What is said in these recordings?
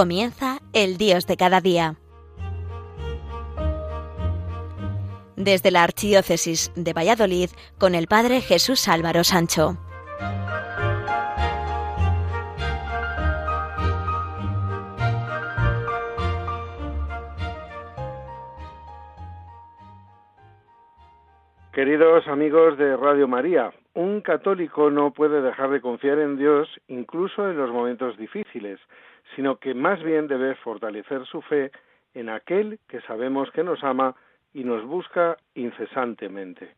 Comienza el Dios de cada día. Desde la Archidiócesis de Valladolid con el Padre Jesús Álvaro Sancho. Queridos amigos de Radio María, un católico no puede dejar de confiar en Dios incluso en los momentos difíciles, sino que más bien debe fortalecer su fe en aquel que sabemos que nos ama y nos busca incesantemente.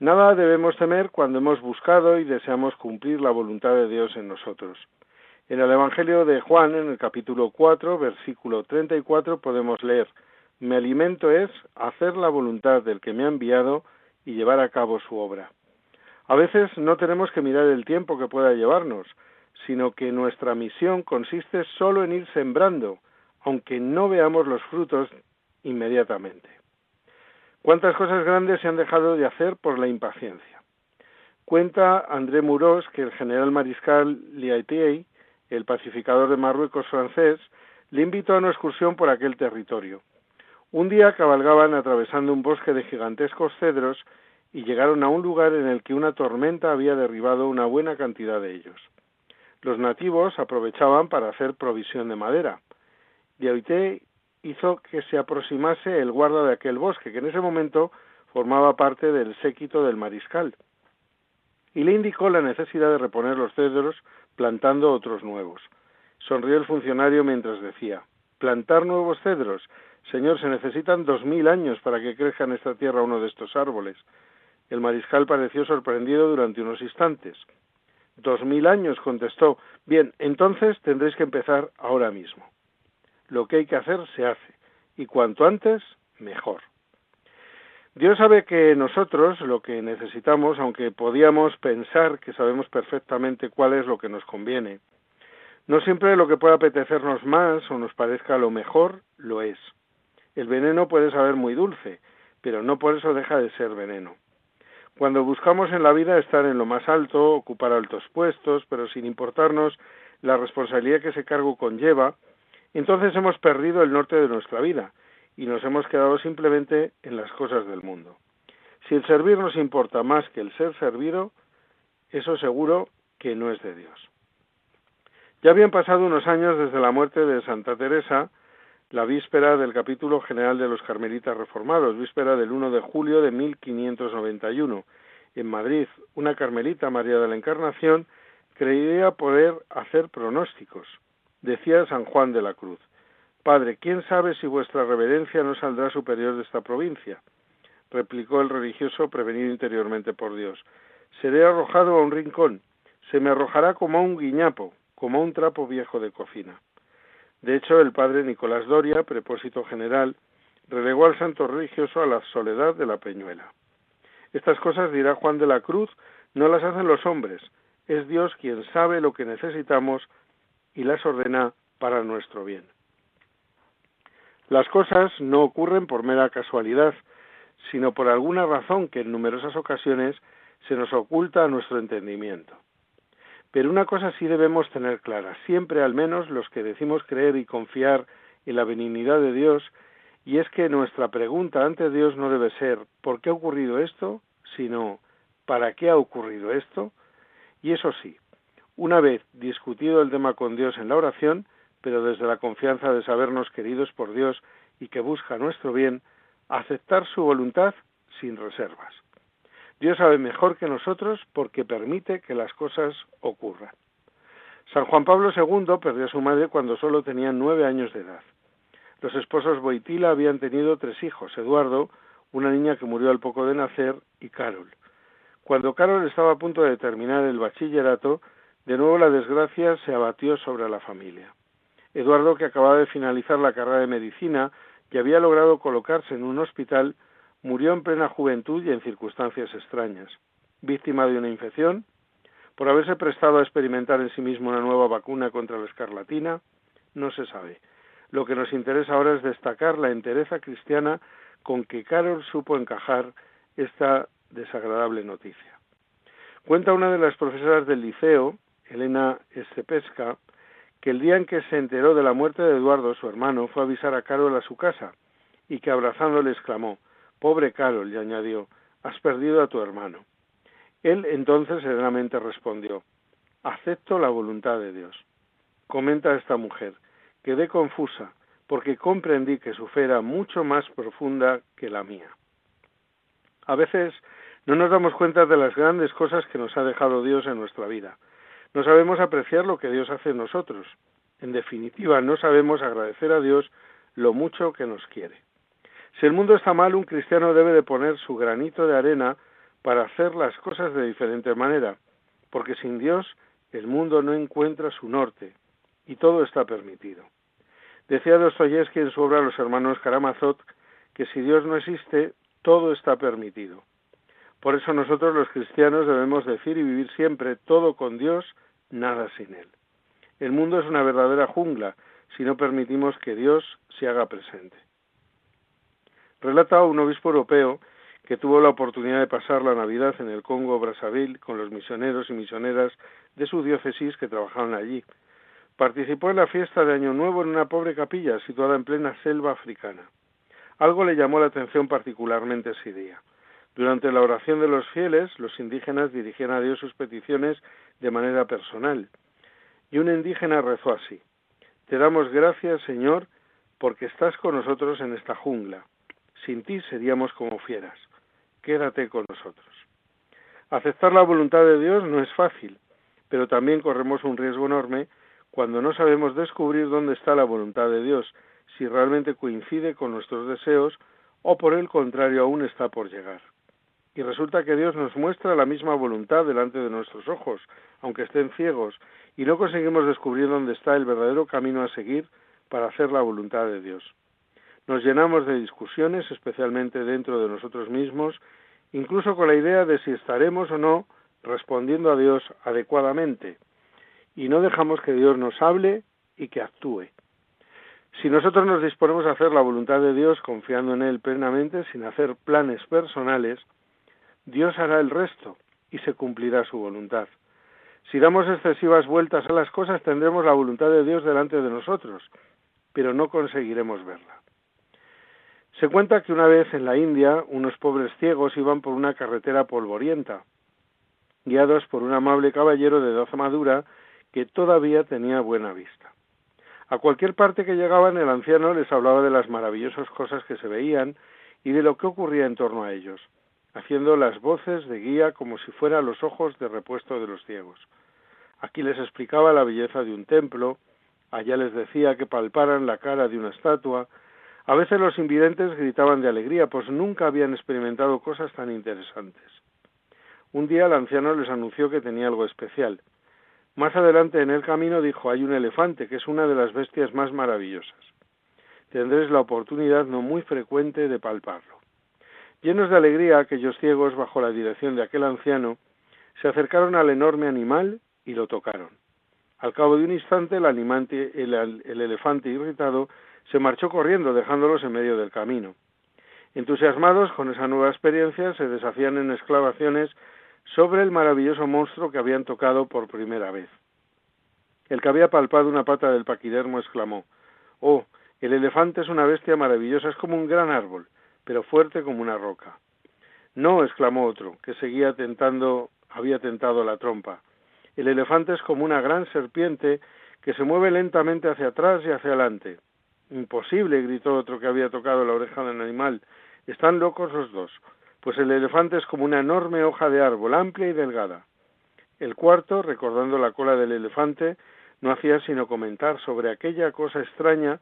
Nada debemos temer cuando hemos buscado y deseamos cumplir la voluntad de Dios en nosotros. En el Evangelio de Juan, en el capítulo 4, versículo 34, podemos leer, Mi alimento es hacer la voluntad del que me ha enviado y llevar a cabo su obra. A veces no tenemos que mirar el tiempo que pueda llevarnos, sino que nuestra misión consiste solo en ir sembrando, aunque no veamos los frutos inmediatamente. ¿Cuántas cosas grandes se han dejado de hacer por la impaciencia? Cuenta André Muros que el general mariscal Liaitier, el pacificador de Marruecos francés, le invitó a una excursión por aquel territorio. Un día cabalgaban atravesando un bosque de gigantescos cedros y llegaron a un lugar en el que una tormenta había derribado una buena cantidad de ellos. Los nativos aprovechaban para hacer provisión de madera. Diaité hizo que se aproximase el guarda de aquel bosque, que en ese momento formaba parte del séquito del mariscal, y le indicó la necesidad de reponer los cedros plantando otros nuevos. Sonrió el funcionario mientras decía Plantar nuevos cedros. Señor, se necesitan dos mil años para que crezca en esta tierra uno de estos árboles. El mariscal pareció sorprendido durante unos instantes. Dos mil años, contestó. Bien, entonces tendréis que empezar ahora mismo. Lo que hay que hacer se hace, y cuanto antes, mejor. Dios sabe que nosotros lo que necesitamos, aunque podíamos pensar que sabemos perfectamente cuál es lo que nos conviene, no siempre lo que pueda apetecernos más o nos parezca lo mejor, lo es. El veneno puede saber muy dulce, pero no por eso deja de ser veneno. Cuando buscamos en la vida estar en lo más alto, ocupar altos puestos, pero sin importarnos la responsabilidad que ese cargo conlleva, entonces hemos perdido el norte de nuestra vida y nos hemos quedado simplemente en las cosas del mundo. Si el servir nos importa más que el ser servido, eso seguro que no es de Dios. Ya habían pasado unos años desde la muerte de Santa Teresa, la víspera del capítulo general de los Carmelitas Reformados, víspera del 1 de julio de 1591. En Madrid, una carmelita, María de la Encarnación, creía poder hacer pronósticos. Decía San Juan de la Cruz, Padre, ¿quién sabe si vuestra reverencia no saldrá superior de esta provincia? replicó el religioso prevenido interiormente por Dios. Seré arrojado a un rincón, se me arrojará como a un guiñapo, como a un trapo viejo de cocina. De hecho, el padre Nicolás Doria, prepósito general, relegó al santo religioso a la soledad de la Peñuela. Estas cosas, dirá Juan de la Cruz, no las hacen los hombres, es Dios quien sabe lo que necesitamos y las ordena para nuestro bien. Las cosas no ocurren por mera casualidad, sino por alguna razón que en numerosas ocasiones se nos oculta a nuestro entendimiento. Pero una cosa sí debemos tener clara, siempre al menos los que decimos creer y confiar en la benignidad de Dios, y es que nuestra pregunta ante Dios no debe ser ¿por qué ha ocurrido esto? sino ¿para qué ha ocurrido esto? Y eso sí, una vez discutido el tema con Dios en la oración, pero desde la confianza de sabernos queridos por Dios y que busca nuestro bien, aceptar su voluntad sin reservas. Dios sabe mejor que nosotros porque permite que las cosas ocurran. San Juan Pablo II perdió a su madre cuando solo tenía nueve años de edad. Los esposos Boitila habían tenido tres hijos, Eduardo, una niña que murió al poco de nacer, y Carol. Cuando Carol estaba a punto de terminar el bachillerato, de nuevo la desgracia se abatió sobre la familia. Eduardo, que acababa de finalizar la carrera de medicina y había logrado colocarse en un hospital, murió en plena juventud y en circunstancias extrañas, víctima de una infección, por haberse prestado a experimentar en sí mismo una nueva vacuna contra la escarlatina, no se sabe. Lo que nos interesa ahora es destacar la entereza cristiana con que Carol supo encajar esta desagradable noticia. Cuenta una de las profesoras del liceo, Elena Estepesca, que el día en que se enteró de la muerte de Eduardo, su hermano, fue a avisar a Carol a su casa, y que abrazándole exclamó Pobre Carol, y añadió, has perdido a tu hermano. Él entonces serenamente respondió Acepto la voluntad de Dios. Comenta esta mujer, quedé confusa, porque comprendí que su fe era mucho más profunda que la mía. A veces no nos damos cuenta de las grandes cosas que nos ha dejado Dios en nuestra vida. No sabemos apreciar lo que Dios hace en nosotros. En definitiva, no sabemos agradecer a Dios lo mucho que nos quiere. Si el mundo está mal, un cristiano debe de poner su granito de arena para hacer las cosas de diferente manera, porque sin Dios el mundo no encuentra su norte y todo está permitido. Decía Dostoyevsky en su obra Los hermanos Karamazov que si Dios no existe, todo está permitido. Por eso nosotros los cristianos debemos decir y vivir siempre todo con Dios, nada sin Él. El mundo es una verdadera jungla si no permitimos que Dios se haga presente. Relata un obispo europeo que tuvo la oportunidad de pasar la Navidad en el Congo Brazzaville con los misioneros y misioneras de su diócesis que trabajaban allí. Participó en la fiesta de Año Nuevo en una pobre capilla situada en plena selva africana. Algo le llamó la atención particularmente ese día. Durante la oración de los fieles, los indígenas dirigían a Dios sus peticiones de manera personal. Y un indígena rezó así, Te damos gracias, Señor, porque estás con nosotros en esta jungla. Sin ti seríamos como fieras. Quédate con nosotros. Aceptar la voluntad de Dios no es fácil, pero también corremos un riesgo enorme cuando no sabemos descubrir dónde está la voluntad de Dios, si realmente coincide con nuestros deseos o por el contrario aún está por llegar. Y resulta que Dios nos muestra la misma voluntad delante de nuestros ojos, aunque estén ciegos, y no conseguimos descubrir dónde está el verdadero camino a seguir para hacer la voluntad de Dios. Nos llenamos de discusiones, especialmente dentro de nosotros mismos, incluso con la idea de si estaremos o no respondiendo a Dios adecuadamente, y no dejamos que Dios nos hable y que actúe. Si nosotros nos disponemos a hacer la voluntad de Dios confiando en Él plenamente, sin hacer planes personales, Dios hará el resto y se cumplirá su voluntad. Si damos excesivas vueltas a las cosas, tendremos la voluntad de Dios delante de nosotros, pero no conseguiremos verla. Se cuenta que una vez en la India unos pobres ciegos iban por una carretera polvorienta, guiados por un amable caballero de edad madura que todavía tenía buena vista. A cualquier parte que llegaban el anciano les hablaba de las maravillosas cosas que se veían y de lo que ocurría en torno a ellos haciendo las voces de guía como si fueran los ojos de repuesto de los ciegos. Aquí les explicaba la belleza de un templo, allá les decía que palparan la cara de una estatua, a veces los invidentes gritaban de alegría, pues nunca habían experimentado cosas tan interesantes. Un día el anciano les anunció que tenía algo especial. Más adelante en el camino dijo hay un elefante, que es una de las bestias más maravillosas. Tendréis la oportunidad no muy frecuente de palparlo. Llenos de alegría, aquellos ciegos, bajo la dirección de aquel anciano, se acercaron al enorme animal y lo tocaron. Al cabo de un instante, el, el, elefante irritado se marchó corriendo, dejándolos en medio del camino. Entusiasmados con esa nueva experiencia, se deshacían en exclamaciones sobre el maravilloso monstruo que habían tocado por primera vez. El que había palpado una pata del paquidermo exclamó Oh, el elefante es una bestia maravillosa, es como un gran árbol pero fuerte como una roca. No, exclamó otro, que seguía tentando, había tentado la trompa. El elefante es como una gran serpiente que se mueve lentamente hacia atrás y hacia adelante. Imposible, gritó otro que había tocado la oreja del animal. Están locos los dos, pues el elefante es como una enorme hoja de árbol, amplia y delgada. El cuarto, recordando la cola del elefante, no hacía sino comentar sobre aquella cosa extraña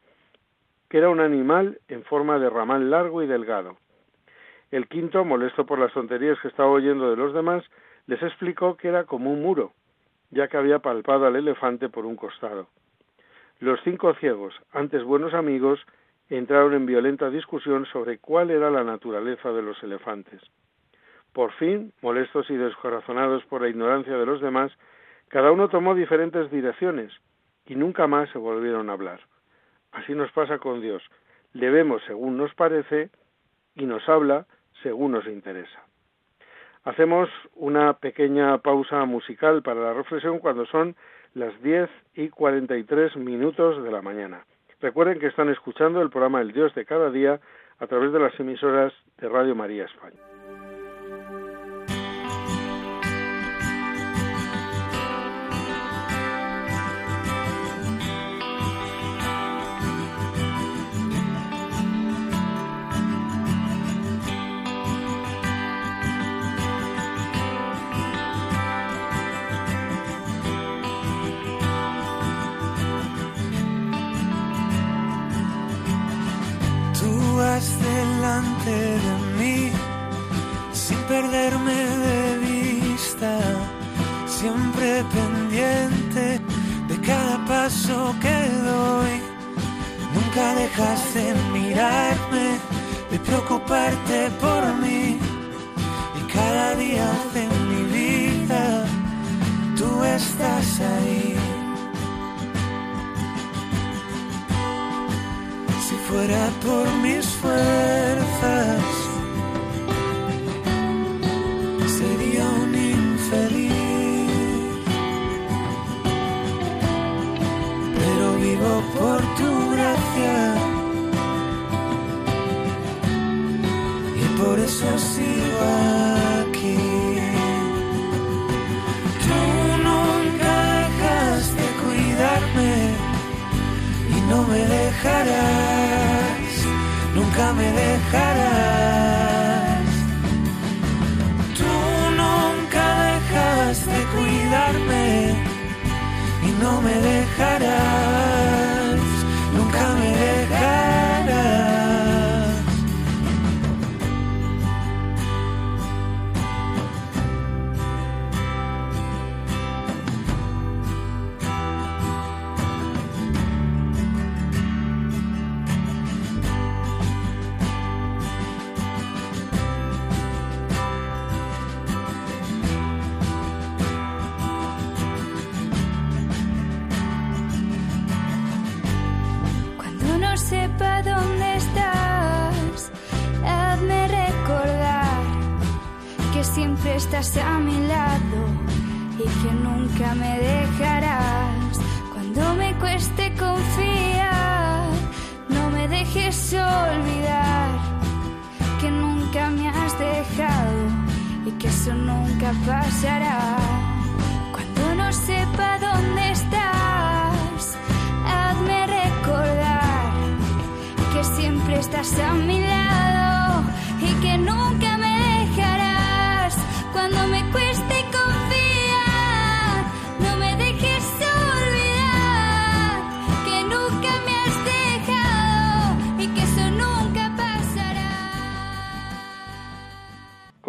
que era un animal en forma de ramal largo y delgado. El quinto, molesto por las tonterías que estaba oyendo de los demás, les explicó que era como un muro, ya que había palpado al elefante por un costado. Los cinco ciegos, antes buenos amigos, entraron en violenta discusión sobre cuál era la naturaleza de los elefantes. Por fin, molestos y descorazonados por la ignorancia de los demás, cada uno tomó diferentes direcciones y nunca más se volvieron a hablar. Así nos pasa con Dios. Le vemos según nos parece y nos habla según nos interesa. Hacemos una pequeña pausa musical para la reflexión cuando son las 10 y 43 minutos de la mañana. Recuerden que están escuchando el programa El Dios de cada día a través de las emisoras de Radio María España. Fuera por mis fuerzas, sería un infeliz. Pero vivo por tu gracia y por eso sigo aquí. Tú nunca dejas de cuidarme y no me dejarás dejarás. Tú nunca dejas de cuidarme y no me dejarás, estás a mi lado y que nunca me dejarás. Cuando me cueste confiar, no me dejes olvidar que nunca me has dejado y que eso nunca pasará. Cuando no sepa dónde estás, hazme recordar que siempre estás a mi lado y que nunca me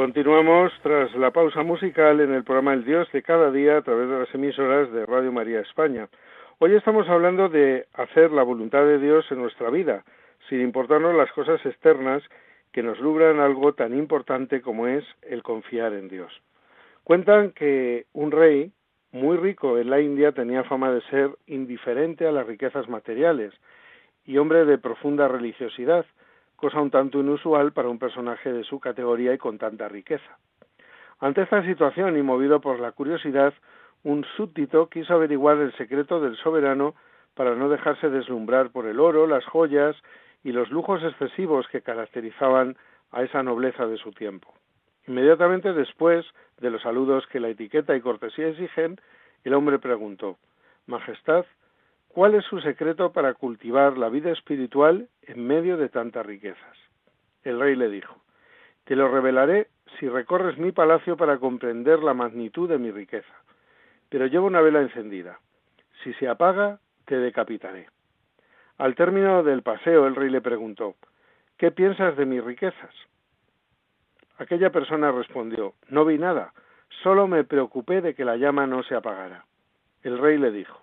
Continuamos tras la pausa musical en el programa El Dios de cada día a través de las emisoras de Radio María España. Hoy estamos hablando de hacer la voluntad de Dios en nuestra vida, sin importarnos las cosas externas que nos logran algo tan importante como es el confiar en Dios. Cuentan que un rey muy rico en la India tenía fama de ser indiferente a las riquezas materiales y hombre de profunda religiosidad, cosa un tanto inusual para un personaje de su categoría y con tanta riqueza. Ante esta situación y movido por la curiosidad, un súbdito quiso averiguar el secreto del soberano para no dejarse deslumbrar por el oro, las joyas y los lujos excesivos que caracterizaban a esa nobleza de su tiempo. Inmediatamente después de los saludos que la etiqueta y cortesía exigen, el hombre preguntó Majestad, ¿cuál es su secreto para cultivar la vida espiritual en medio de tantas riquezas? El rey le dijo Te lo revelaré si recorres mi palacio para comprender la magnitud de mi riqueza. Pero llevo una vela encendida. Si se apaga, te decapitaré. Al término del paseo el rey le preguntó ¿Qué piensas de mis riquezas? Aquella persona respondió No vi nada, solo me preocupé de que la llama no se apagara. El rey le dijo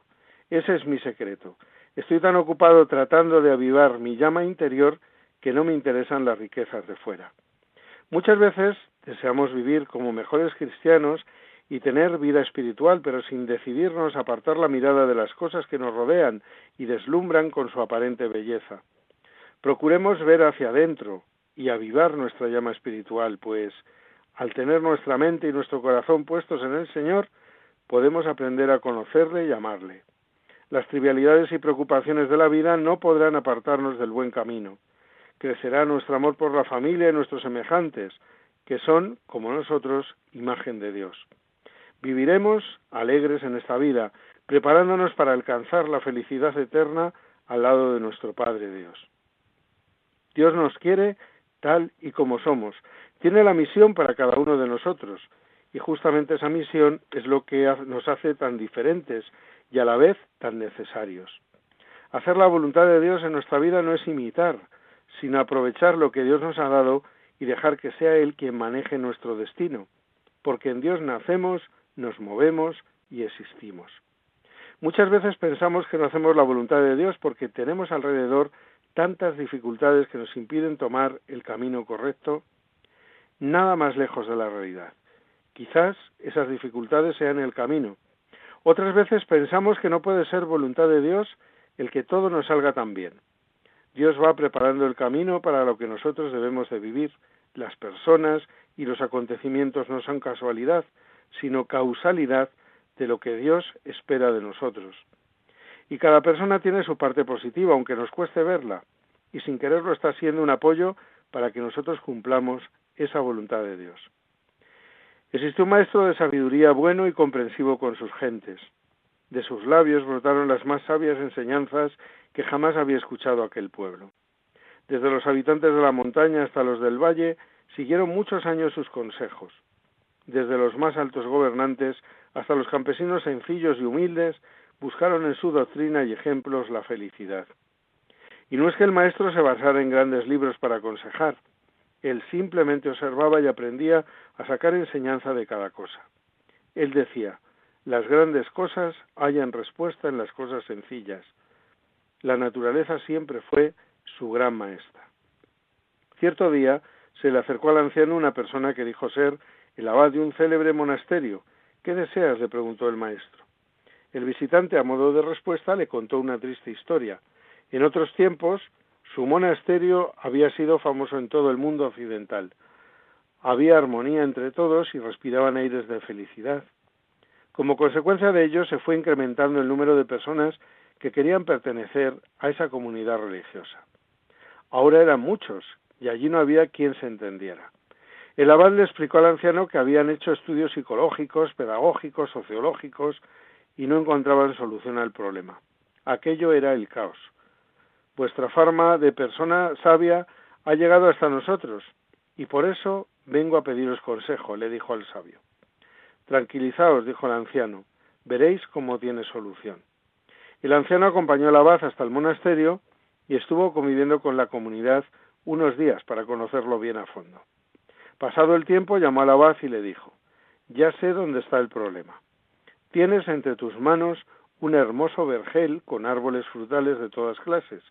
Ese es mi secreto. Estoy tan ocupado tratando de avivar mi llama interior que no me interesan las riquezas de fuera. Muchas veces deseamos vivir como mejores cristianos y tener vida espiritual, pero sin decidirnos apartar la mirada de las cosas que nos rodean y deslumbran con su aparente belleza. Procuremos ver hacia adentro y avivar nuestra llama espiritual, pues al tener nuestra mente y nuestro corazón puestos en el Señor, podemos aprender a conocerle y amarle. Las trivialidades y preocupaciones de la vida no podrán apartarnos del buen camino. Crecerá nuestro amor por la familia y nuestros semejantes, que son, como nosotros, imagen de Dios. Viviremos alegres en esta vida, preparándonos para alcanzar la felicidad eterna al lado de nuestro Padre Dios. Dios nos quiere tal y como somos. Tiene la misión para cada uno de nosotros, y justamente esa misión es lo que nos hace tan diferentes y a la vez tan necesarios. Hacer la voluntad de Dios en nuestra vida no es imitar, sino aprovechar lo que Dios nos ha dado y dejar que sea Él quien maneje nuestro destino, porque en Dios nacemos, nos movemos y existimos. Muchas veces pensamos que no hacemos la voluntad de Dios porque tenemos alrededor tantas dificultades que nos impiden tomar el camino correcto, nada más lejos de la realidad. Quizás esas dificultades sean el camino. Otras veces pensamos que no puede ser voluntad de Dios el que todo nos salga tan bien. Dios va preparando el camino para lo que nosotros debemos de vivir. Las personas y los acontecimientos no son casualidad, sino causalidad de lo que Dios espera de nosotros. Y cada persona tiene su parte positiva, aunque nos cueste verla, y sin quererlo está siendo un apoyo para que nosotros cumplamos esa voluntad de Dios. Existe un maestro de sabiduría bueno y comprensivo con sus gentes. De sus labios brotaron las más sabias enseñanzas que jamás había escuchado aquel pueblo. Desde los habitantes de la montaña hasta los del valle siguieron muchos años sus consejos. Desde los más altos gobernantes hasta los campesinos sencillos y humildes buscaron en su doctrina y ejemplos la felicidad. Y no es que el maestro se basara en grandes libros para aconsejar, él simplemente observaba y aprendía a sacar enseñanza de cada cosa. Él decía, las grandes cosas hallan respuesta en las cosas sencillas. La naturaleza siempre fue su gran maestra. Cierto día se le acercó al anciano una persona que dijo ser el abad de un célebre monasterio. ¿Qué deseas? le preguntó el maestro. El visitante, a modo de respuesta, le contó una triste historia. En otros tiempos, su monasterio había sido famoso en todo el mundo occidental. Había armonía entre todos y respiraban aires de felicidad. Como consecuencia de ello, se fue incrementando el número de personas que querían pertenecer a esa comunidad religiosa. Ahora eran muchos y allí no había quien se entendiera. El abad le explicó al anciano que habían hecho estudios psicológicos, pedagógicos, sociológicos y no encontraban solución al problema. Aquello era el caos. Vuestra forma de persona sabia ha llegado hasta nosotros y por eso vengo a pediros consejo, le dijo al sabio. Tranquilizaos, dijo el anciano, veréis cómo tiene solución. El anciano acompañó al abad hasta el monasterio y estuvo conviviendo con la comunidad unos días para conocerlo bien a fondo. Pasado el tiempo llamó al abad y le dijo Ya sé dónde está el problema. Tienes entre tus manos un hermoso vergel con árboles frutales de todas clases,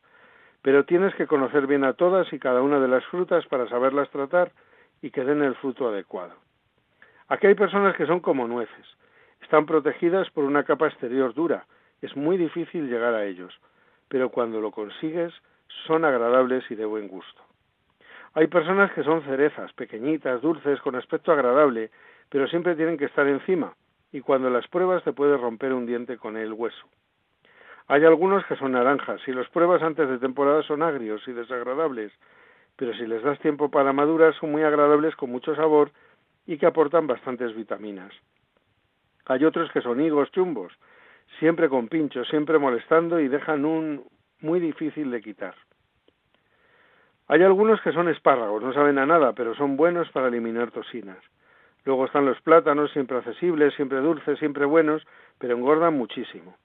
pero tienes que conocer bien a todas y cada una de las frutas para saberlas tratar y que den el fruto adecuado. Aquí hay personas que son como nueces, están protegidas por una capa exterior dura, es muy difícil llegar a ellos, pero cuando lo consigues son agradables y de buen gusto. Hay personas que son cerezas, pequeñitas, dulces, con aspecto agradable, pero siempre tienen que estar encima, y cuando las pruebas te puedes romper un diente con el hueso. Hay algunos que son naranjas, si los pruebas antes de temporada son agrios y desagradables, pero si les das tiempo para madurar son muy agradables con mucho sabor y que aportan bastantes vitaminas. Hay otros que son higos chumbos, siempre con pinchos, siempre molestando y dejan un muy difícil de quitar. Hay algunos que son espárragos, no saben a nada, pero son buenos para eliminar toxinas. Luego están los plátanos, siempre accesibles, siempre dulces, siempre buenos, pero engordan muchísimo.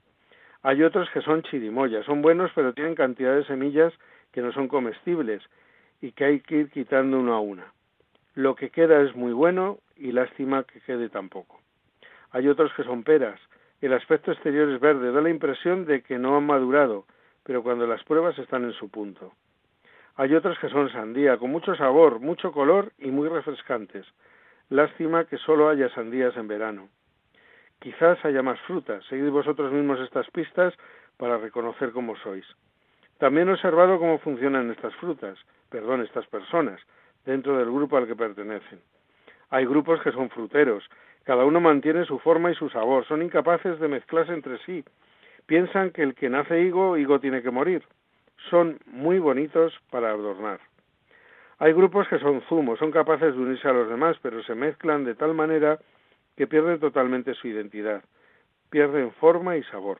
Hay otros que son chirimoyas, son buenos, pero tienen cantidad de semillas que no son comestibles y que hay que ir quitando uno a una. Lo que queda es muy bueno y lástima que quede tan poco. Hay otros que son peras. El aspecto exterior es verde, da la impresión de que no han madurado, pero cuando las pruebas están en su punto. Hay otros que son sandía, con mucho sabor, mucho color y muy refrescantes. Lástima que solo haya sandías en verano. Quizás haya más frutas. Seguid vosotros mismos estas pistas para reconocer cómo sois. También he observado cómo funcionan estas frutas, perdón, estas personas, dentro del grupo al que pertenecen. Hay grupos que son fruteros, cada uno mantiene su forma y su sabor, son incapaces de mezclarse entre sí, piensan que el que nace higo, higo tiene que morir, son muy bonitos para adornar. Hay grupos que son zumos, son capaces de unirse a los demás, pero se mezclan de tal manera que pierden totalmente su identidad, pierden forma y sabor.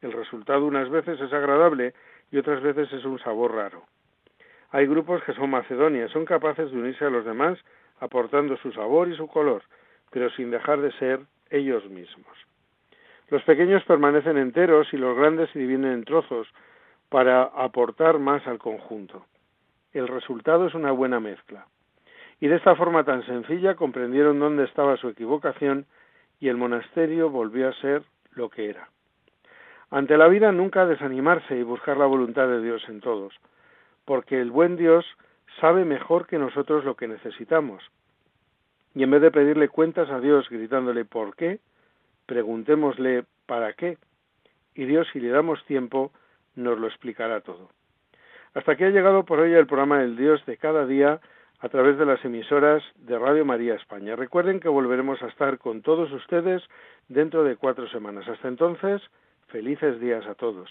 El resultado unas veces es agradable y otras veces es un sabor raro. Hay grupos que son Macedonia, son capaces de unirse a los demás aportando su sabor y su color, pero sin dejar de ser ellos mismos. Los pequeños permanecen enteros y los grandes se dividen en trozos para aportar más al conjunto. El resultado es una buena mezcla. Y de esta forma tan sencilla comprendieron dónde estaba su equivocación y el monasterio volvió a ser lo que era. Ante la vida nunca desanimarse y buscar la voluntad de Dios en todos, porque el buen Dios sabe mejor que nosotros lo que necesitamos. Y en vez de pedirle cuentas a Dios gritándole ¿por qué? preguntémosle ¿para qué? Y Dios, si le damos tiempo, nos lo explicará todo. Hasta aquí ha llegado por hoy el programa del Dios de cada día a través de las emisoras de Radio María España. Recuerden que volveremos a estar con todos ustedes dentro de cuatro semanas. Hasta entonces, felices días a todos.